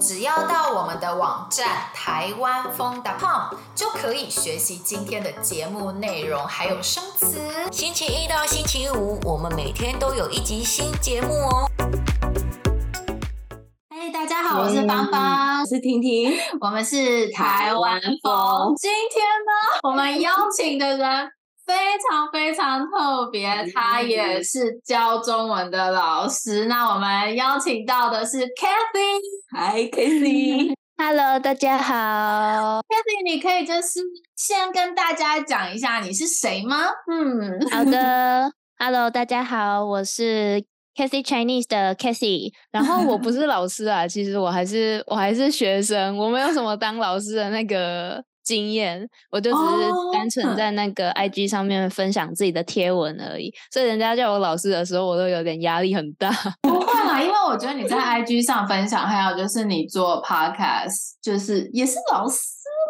只要到我们的网站台湾风 .com 就可以学习今天的节目内容，还有生词。星期一到星期五，我们每天都有一集新节目哦。嘿，大家好，我是芳芳，我是婷婷，我们是台湾风。今天呢，我们邀请的人。非常非常特别，他也是教中文的老师。那我们邀请到的是 Kathy，Hi Kathy。Hello，大家好。Kathy，你可以就是先跟大家讲一下你是谁吗？嗯，好的。Hello，大家好，我是 Kathy Chinese 的 Kathy。然后我不是老师啊，其实我还是我还是学生，我没有什么当老师的那个。经验，我就只是单纯在那个 IG 上面分享自己的贴文而已，所以人家叫我老师的时候，我都有点压力很大。不会啦，因为我觉得你在 IG 上分享，还有就是你做 Podcast，就是也是老师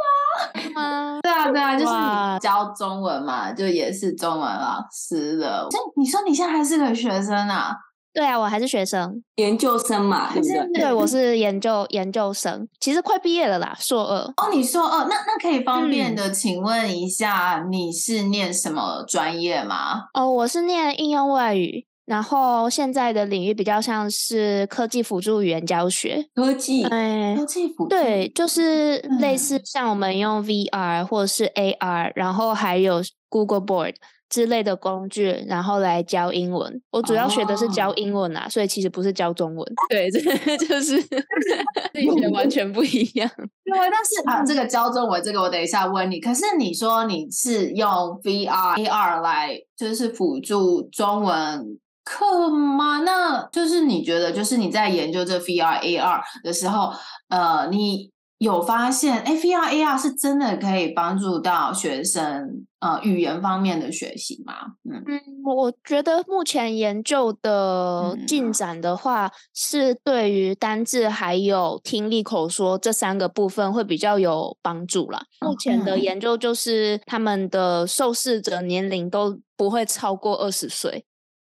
啦。嗯，对啊，对啊，就是你教中文嘛，就也是中文老师了。你说你现在还是个学生啊？对啊，我还是学生，研究生嘛，对不对？对，我是研究研究生，其实快毕业了啦，硕二。哦，你硕二，那那可以方便的请问一下，你是念什么专业吗？哦，我是念应用外语，然后现在的领域比较像是科技辅助语言教学。科技，哎，科技辅助，对，就是类似像我们用 VR 或者是 AR，然后还有 Google Board。之类的工具，然后来教英文。我主要学的是教英文啊，oh. 所以其实不是教中文。对，这 就是自己学完全不一样。对，但是啊，这个教中文，这个我等一下问你。可是你说你是用 VR、AR 来就是辅助中文课吗？那就是你觉得，就是你在研究这 VR、AR 的时候，呃，你。有发现，VR、AR 是真的可以帮助到学生呃语言方面的学习吗？嗯嗯，我觉得目前研究的进展的话，嗯、是对于单字还有听力口说这三个部分会比较有帮助啦。目前的研究就是他们的受试者年龄都不会超过二十岁。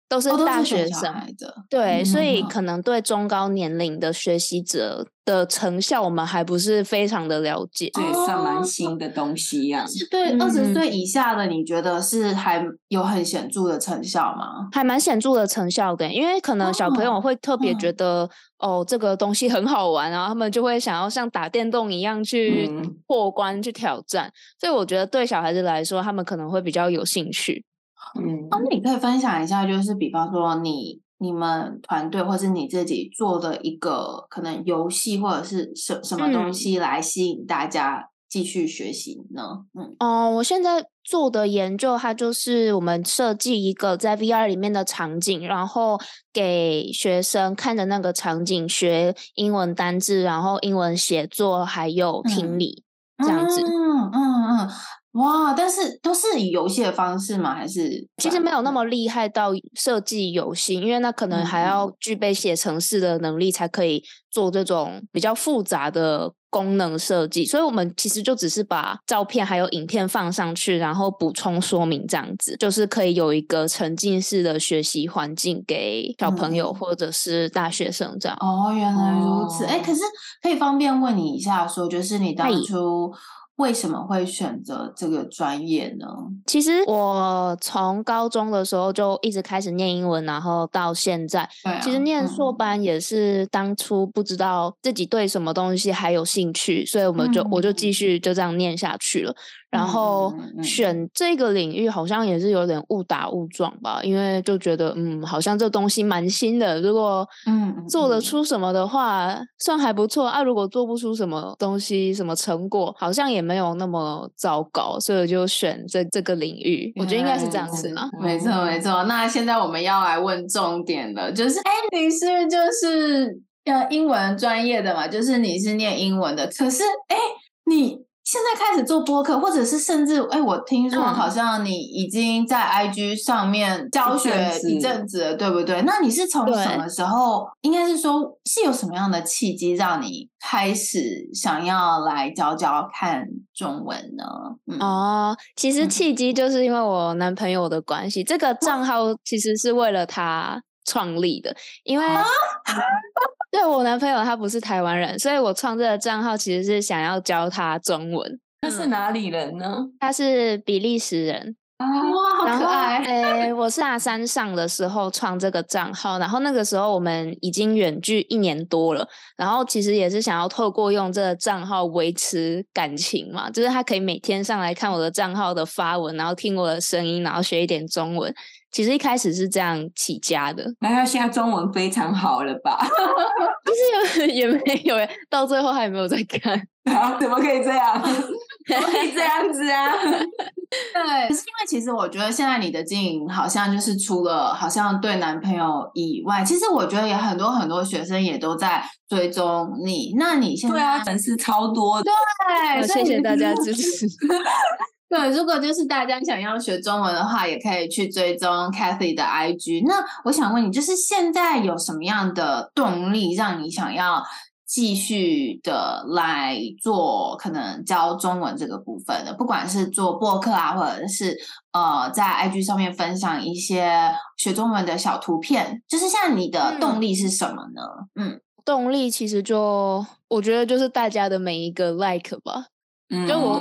都是大学生，哦、的对，嗯、所以可能对中高年龄的学习者的成效，我们还不是非常的了解，这也算蛮新的东西呀、啊。是对二十岁以下的，你觉得是还有很显著的成效吗？还蛮显著的成效的，因为可能小朋友会特别觉得哦，哦，这个东西很好玩，然后他们就会想要像打电动一样去破关、嗯、去挑战，所以我觉得对小孩子来说，他们可能会比较有兴趣。嗯，那你可以分享一下，就是比方说你你们团队或是你自己做的一个可能游戏或者是什什么东西来吸引大家继续学习呢？嗯，哦、呃，我现在做的研究，它就是我们设计一个在 VR 里面的场景，然后给学生看着那个场景学英文单字，然后英文写作还有听力、嗯、这样子。嗯嗯嗯。哇！但是都是以游戏的方式吗？还是其实没有那么厉害到设计游戏，因为那可能还要具备写程式的能力才可以做这种比较复杂的功能设计。所以我们其实就只是把照片还有影片放上去，然后补充说明这样子，就是可以有一个沉浸式的学习环境给小朋友或者是大学生这样。哦，原来如此。哎，可是可以方便问你一下，说就是你当初。为什么会选择这个专业呢？其实我从高中的时候就一直开始念英文，然后到现在，啊、其实念硕班也是当初不知道自己对什么东西还有兴趣，所以我们就、嗯、我就继续就这样念下去了。然后选这个领域好像也是有点误打误撞吧，因为就觉得嗯，好像这东西蛮新的，如果嗯做得出什么的话，算还不错啊。如果做不出什么东西，什么成果，好像也没有那么糟糕，所以我就选这这个领域。我觉得应该是这样子嘛。没错没错。那现在我们要来问重点了，就是哎，你是就是呃英文专业的嘛？就是你是念英文的，可是哎你。现在开始做播客，或者是甚至哎，我听说好像你已经在 IG 上面教学一阵子了，对不对？那你是从什么时候？应该是说，是有什么样的契机让你开始想要来教教看中文呢？嗯、哦，其实契机就是因为我男朋友的关系，嗯、这个账号其实是为了他创立的，因为。啊 对，我男朋友他不是台湾人，所以我创这个账号其实是想要教他中文。他是哪里人呢？他是比利时人。啊，哇，好可爱！诶，我是大三上的时候创这个账号，然后那个时候我们已经远距一年多了，然后其实也是想要透过用这个账号维持感情嘛，就是他可以每天上来看我的账号的发文，然后听我的声音，然后学一点中文。其实一开始是这样起家的，那他现在中文非常好了吧？就是也也没有，到最后还有没有在看？啊，怎么可以这样？可以这样子啊？对，可是因为其实我觉得现在你的经营好像就是除了好像对男朋友以外，其实我觉得也很多很多学生也都在追踪你。那你现在对啊，粉丝超多的，对，谢谢大家支持。对，如果就是大家想要学中文的话，也可以去追踪 Cathy 的 IG。那我想问你，就是现在有什么样的动力让你想要继续的来做可能教中文这个部分的？不管是做播客啊，或者是呃在 IG 上面分享一些学中文的小图片，就是像你的动力是什么呢？嗯，嗯动力其实就我觉得就是大家的每一个 like 吧。就我，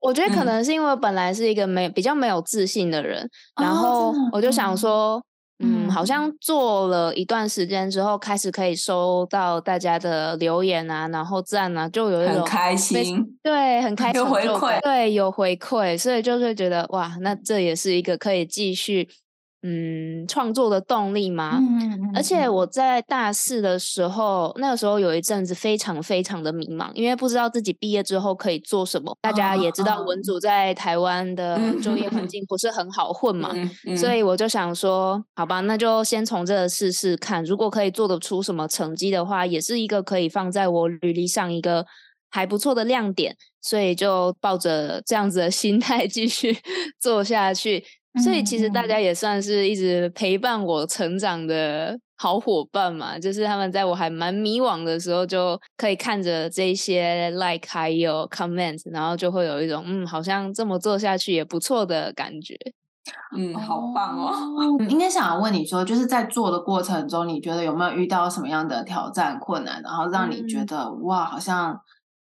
我觉得可能是因为我本来是一个没比较没有自信的人，嗯、然后我就想说，嗯，嗯，好像做了一段时间之后，开始可以收到大家的留言啊，然后赞啊，就有一种开心，对，很开心，有回馈，对，有回馈，所以就会觉得哇，那这也是一个可以继续。嗯，创作的动力吗？嗯嗯嗯。而且我在大四的时候，那个时候有一阵子非常非常的迷茫，因为不知道自己毕业之后可以做什么。大家也知道，文组在台湾的就业环境不是很好混嘛，嗯嗯，所以我就想说，好吧，那就先从这个试试看，如果可以做得出什么成绩的话，也是一个可以放在我履历上一个还不错的亮点。所以就抱着这样子的心态继续 做下去。所以其实大家也算是一直陪伴我成长的好伙伴嘛，就是他们在我还蛮迷惘的时候，就可以看着这些 like 还有 comment，然后就会有一种嗯，好像这么做下去也不错的感觉。嗯，好棒哦！嗯，应该想要问你说，就是在做的过程中，你觉得有没有遇到什么样的挑战困难，然后让你觉得、嗯、哇，好像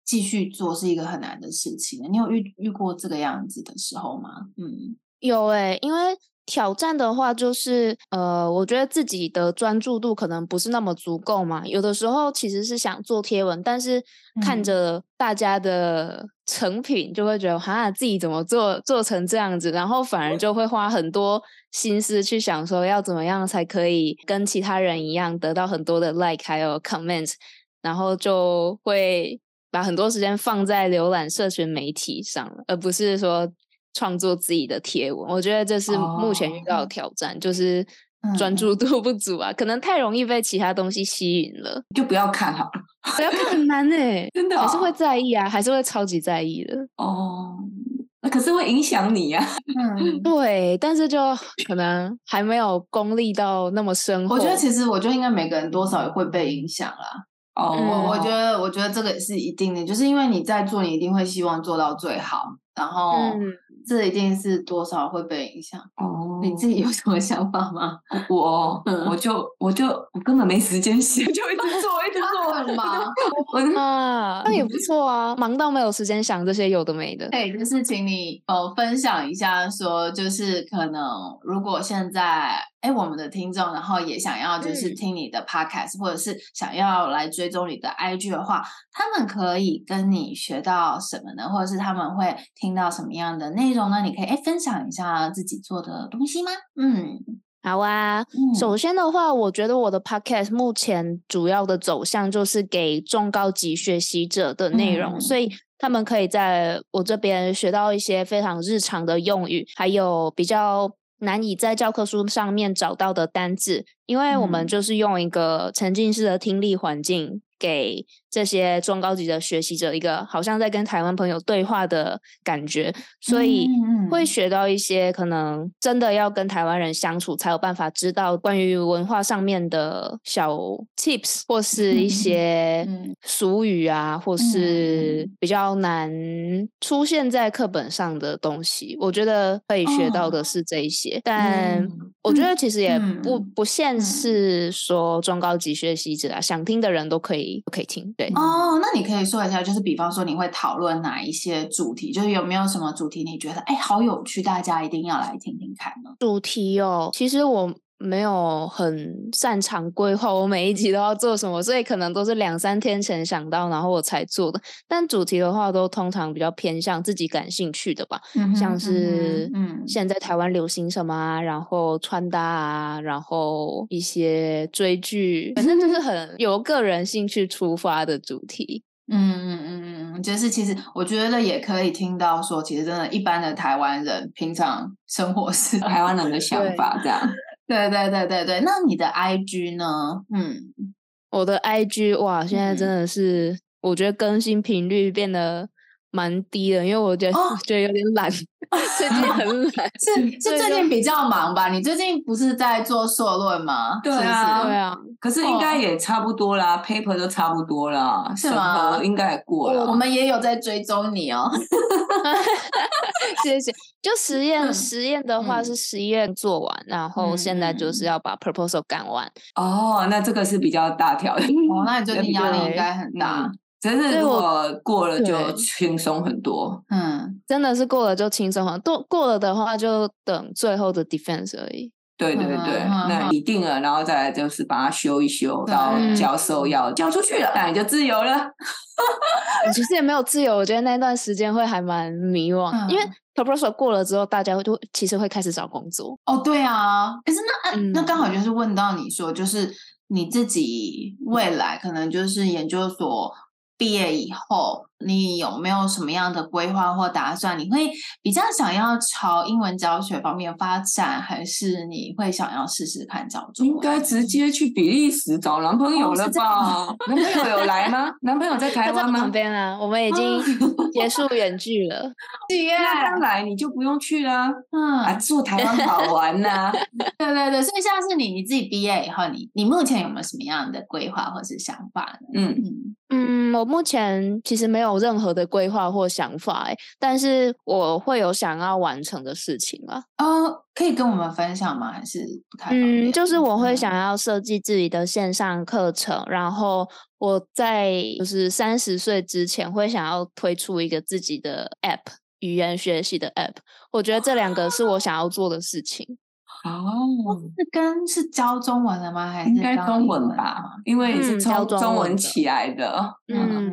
继续做是一个很难的事情？你有遇遇过这个样子的时候吗？嗯。有诶、欸，因为挑战的话，就是呃，我觉得自己的专注度可能不是那么足够嘛。有的时候其实是想做贴文，但是看着大家的 成品，就会觉得哈，自己怎么做做成这样子，然后反而就会花很多心思去想说要怎么样才可以跟其他人一样得到很多的 like 还有 comment，然后就会把很多时间放在浏览社群媒体上，而不是说。创作自己的贴文，我觉得这是目前遇到的挑战，哦、就是专注度不足啊、嗯，可能太容易被其他东西吸引了，就不要看好了，不要看很难哎，真的、哦、还是会在意啊，还是会超级在意的哦。那可是会影响你呀、啊，嗯，对，但是就可能还没有功力到那么深厚。我觉得其实，我觉得应该每个人多少也会被影响啦。哦，我我觉得，我觉得这个也是一定的，就是因为你在做，你一定会希望做到最好，然后。嗯这一定是多少会被影响哦？你自己有什么想法吗？我、嗯、我就我就我根本没时间写，就一直做一直做很忙。我啊，那也不错啊，忙到没有时间想这些有的没的。对，就是请你呃分享一下，说就是可能如果现在哎我们的听众，然后也想要就是听你的 podcast，、嗯、或者是想要来追踪你的 IG 的话，他们可以跟你学到什么呢？或者是他们会听到什么样的内容？呢你可以哎分享一下自己做的东西吗？嗯，好啊。嗯、首先的话，我觉得我的 podcast 目前主要的走向就是给中高级学习者的内容，嗯，所以他们可以在我这边学到一些非常日常的用语，还有比较难以在教科书上面找到的单字，因为我们就是用一个沉浸式的听力环境。给这些中高级的学习者一个好像在跟台湾朋友对话的感觉，所以会学到一些可能真的要跟台湾人相处才有办法知道关于文化上面的小 tips 或是一些俗语啊，或是比较难出现在课本上的东西。我觉得可以学到的是这一些，但我觉得其实也不不限是说中高级学习者啊，想听的人都可以都可以听。对哦，那你可以说一下，就是比方说你会讨论哪一些主题，就是有没有什么主题你觉得哎好有趣，大家一定要来听听看呢？主题哦，其实我。没有很擅长规划，我每一集都要做什么，所以可能都是两三天前想到，然后我才做的。但主题的话，都通常比较偏向自己感兴趣的吧，嗯、像是嗯，现在台湾流行什么啊，然后穿搭啊，然后一些追剧，反正就是很 由个人兴趣出发的主题。嗯嗯嗯嗯，就是其实我觉得也可以听到说，其实真的，一般的台湾人平常生活是台湾人的想法这样。对对对对对，那你的 IG 呢？嗯，我的 IG 哇，现在真的是、嗯、我觉得更新频率变得蛮低的，因为我觉得、哦、觉得有点懒。最近很懒，是是最近比较忙吧？你最近不是在做硕论吗？对啊，对啊。可是应该也差不多啦，paper 都差不多啦，是吗？应该也过了。我们也有在追踪你哦。谢谢。就实验实验的话是实验做完，然后现在就是要把 proposal 赶完。哦，那这个是比较大条的。哦，那你最近压力应该很大。真的，如果过了就轻松很多。嗯，真的是过了就轻松很多。过了的话，就等最后的 defense 而已。对对对，那你定了，然后再来就是把它修一修，到教授要交出去了，那你就自由了。其实也没有自由，我觉得那段时间会还蛮迷惘，因为 proposal 过了之后，大家会都其实会开始找工作。哦，对啊，可是那那刚好就是问到你说，就是你自己未来可能就是研究所。毕业以后，你有没有什么样的规划或打算？你会比较想要朝英文教学方面发展，还是你会想要试试看找中文？应该直接去比利时找男朋友了吧？哦、男朋友有来吗？男朋友在 台湾吗？旁边啊，我们已经结束远距了。对呀刚来你就不用去了。嗯，啊，住台湾好玩呐、啊。对对对，所以像是你你自己毕业以后，你你目前有没有什么样的规划或是想法呢？嗯嗯。嗯，我目前其实没有任何的规划或想法，哎，但是我会有想要完成的事情啊。哦，可以跟我们分享吗？还是不太？嗯，就是我会想要设计自己的线上课程，然后我在就是三十岁之前会想要推出一个自己的 App，语言学习的 App。我觉得这两个是我想要做的事情。哦，是跟是教中文的吗？还是应该中文吧？因为是从中文起来的。嗯，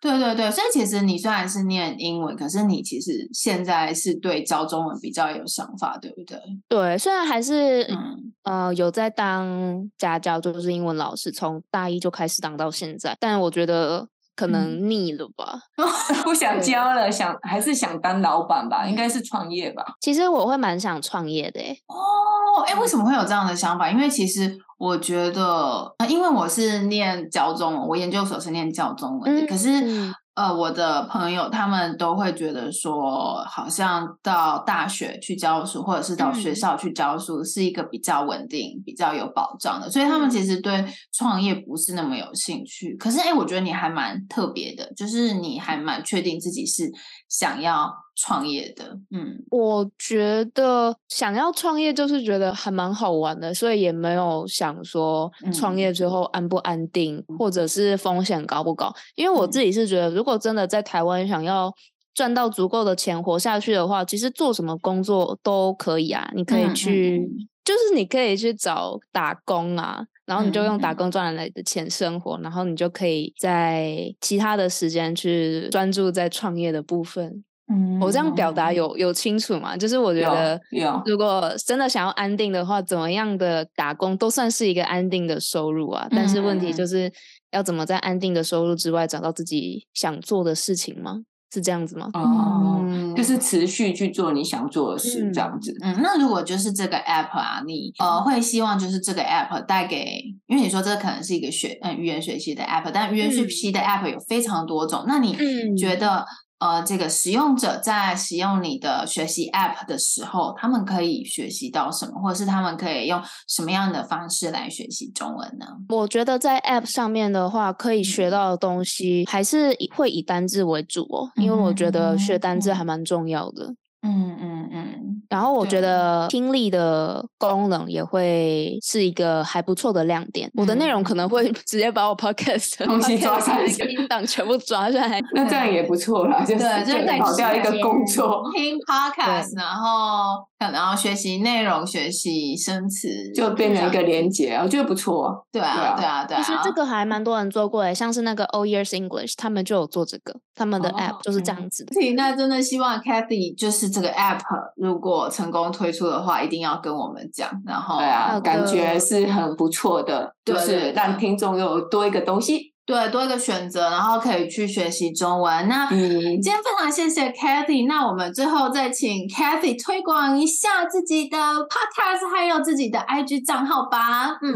对对对，所以其实你虽然是念英文，可是你其实现在是对教中文比较有想法，对不对？对，虽然还是、嗯、呃有在当家教，就是英文老师，从大一就开始当到现在，但我觉得。可能腻了吧，嗯、不想教了，想还是想当老板吧，应该是创业吧。其实我会蛮想创业的，诶哦，哎，为什么会有这样的想法？因为其实我觉得，因为我是念教中文，我研究所是念教中文的，嗯、可是。嗯呃，我的朋友他们都会觉得说，好像到大学去教书，或者是到学校去教书，是一个比较稳定、比较有保障的，所以他们其实对创业不是那么有兴趣。可是，哎，我觉得你还蛮特别的，就是你还蛮确定自己是想要。创业的，嗯，我觉得想要创业就是觉得还蛮好玩的，所以也没有想说创业之后安不安定，嗯、或者是风险高不高。因为我自己是觉得，如果真的在台湾想要赚到足够的钱活下去的话，其实做什么工作都可以啊。你可以去，嗯嗯、就是你可以去找打工啊，然后你就用打工赚来的钱生活，嗯、然后你就可以在其他的时间去专注在创业的部分。嗯，我这样表达有有清楚吗？就是我觉得，如果真的想要安定的话，怎么样的打工都算是一个安定的收入啊。但是问题就是要怎么在安定的收入之外找到自己想做的事情吗？是这样子吗？哦，嗯、就是持续去做你想做的事，这样子。嗯，那如果就是这个 app 啊，你呃会希望就是这个 app 带给，因为你说这可能是一个学嗯语言学习的 app，但语言学习的 app 有非常多种，嗯、那你觉得？呃，这个使用者在使用你的学习 App 的时候，他们可以学习到什么，或者是他们可以用什么样的方式来学习中文呢？我觉得在 App 上面的话，可以学到的东西还是会以单字为主哦，因为我觉得学单字还蛮重要的。嗯嗯嗯，然后我觉得听力的功能也会是一个还不错的亮点。我的内容可能会直接把我 podcast 东西抓下来，音档全部抓下来，那这样也不错啦，就是就跑掉一个工作，听 podcast，然后然后学习内容，学习生词，就变成一个连接，我觉得不错。对啊，对啊，对啊。其实这个还蛮多人做过诶，像是那个 All Years English，他们就有做这个，他们的 app 就是这样子。那真的希望 Cathy 就是。这个 app 如果成功推出的话，一定要跟我们讲。然后，对啊，感觉是很不错的，就是让听众有多一个东西，对，多一个选择，然后可以去学习中文。那今天非常谢谢 Cathy，那我们最后再请 Cathy 推广一下自己的 podcast，还有自己的 IG 账号吧。嗯，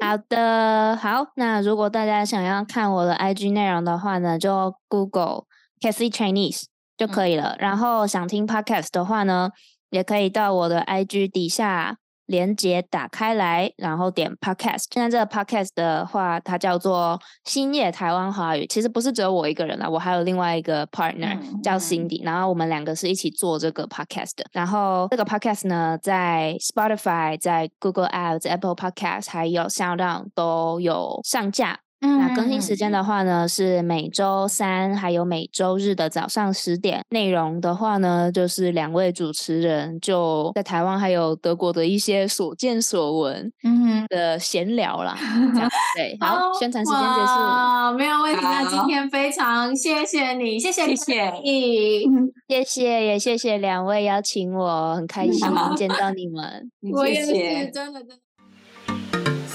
好的，好。那如果大家想要看我的 IG 内容的话呢，就 Google Cathy Chinese。就可以了。然后想听 podcast 的话呢，也可以到我的 IG 底下连接打开来，然后点 podcast。现在这个 podcast 的话，它叫做星夜台湾华语。其实不是只有我一个人啦，我还有另外一个 partner 叫 Cindy，然后我们两个是一起做这个 podcast 的。然后这个 podcast 呢，在 Spotify、在 Google Ads、Apple Podcast 还有 SoundOn 都有上架。那更新时间的话呢，是每周三还有每周日的早上十点。内容的话呢，就是两位主持人就在台湾还有德国的一些所见所闻，嗯的闲聊啦。这样 对，好，宣传时间结束，没有问题。那今天非常谢谢你，谢谢，谢 谢，谢谢，也谢谢两位邀请我，很开心 见到你们。我也是，真的真的。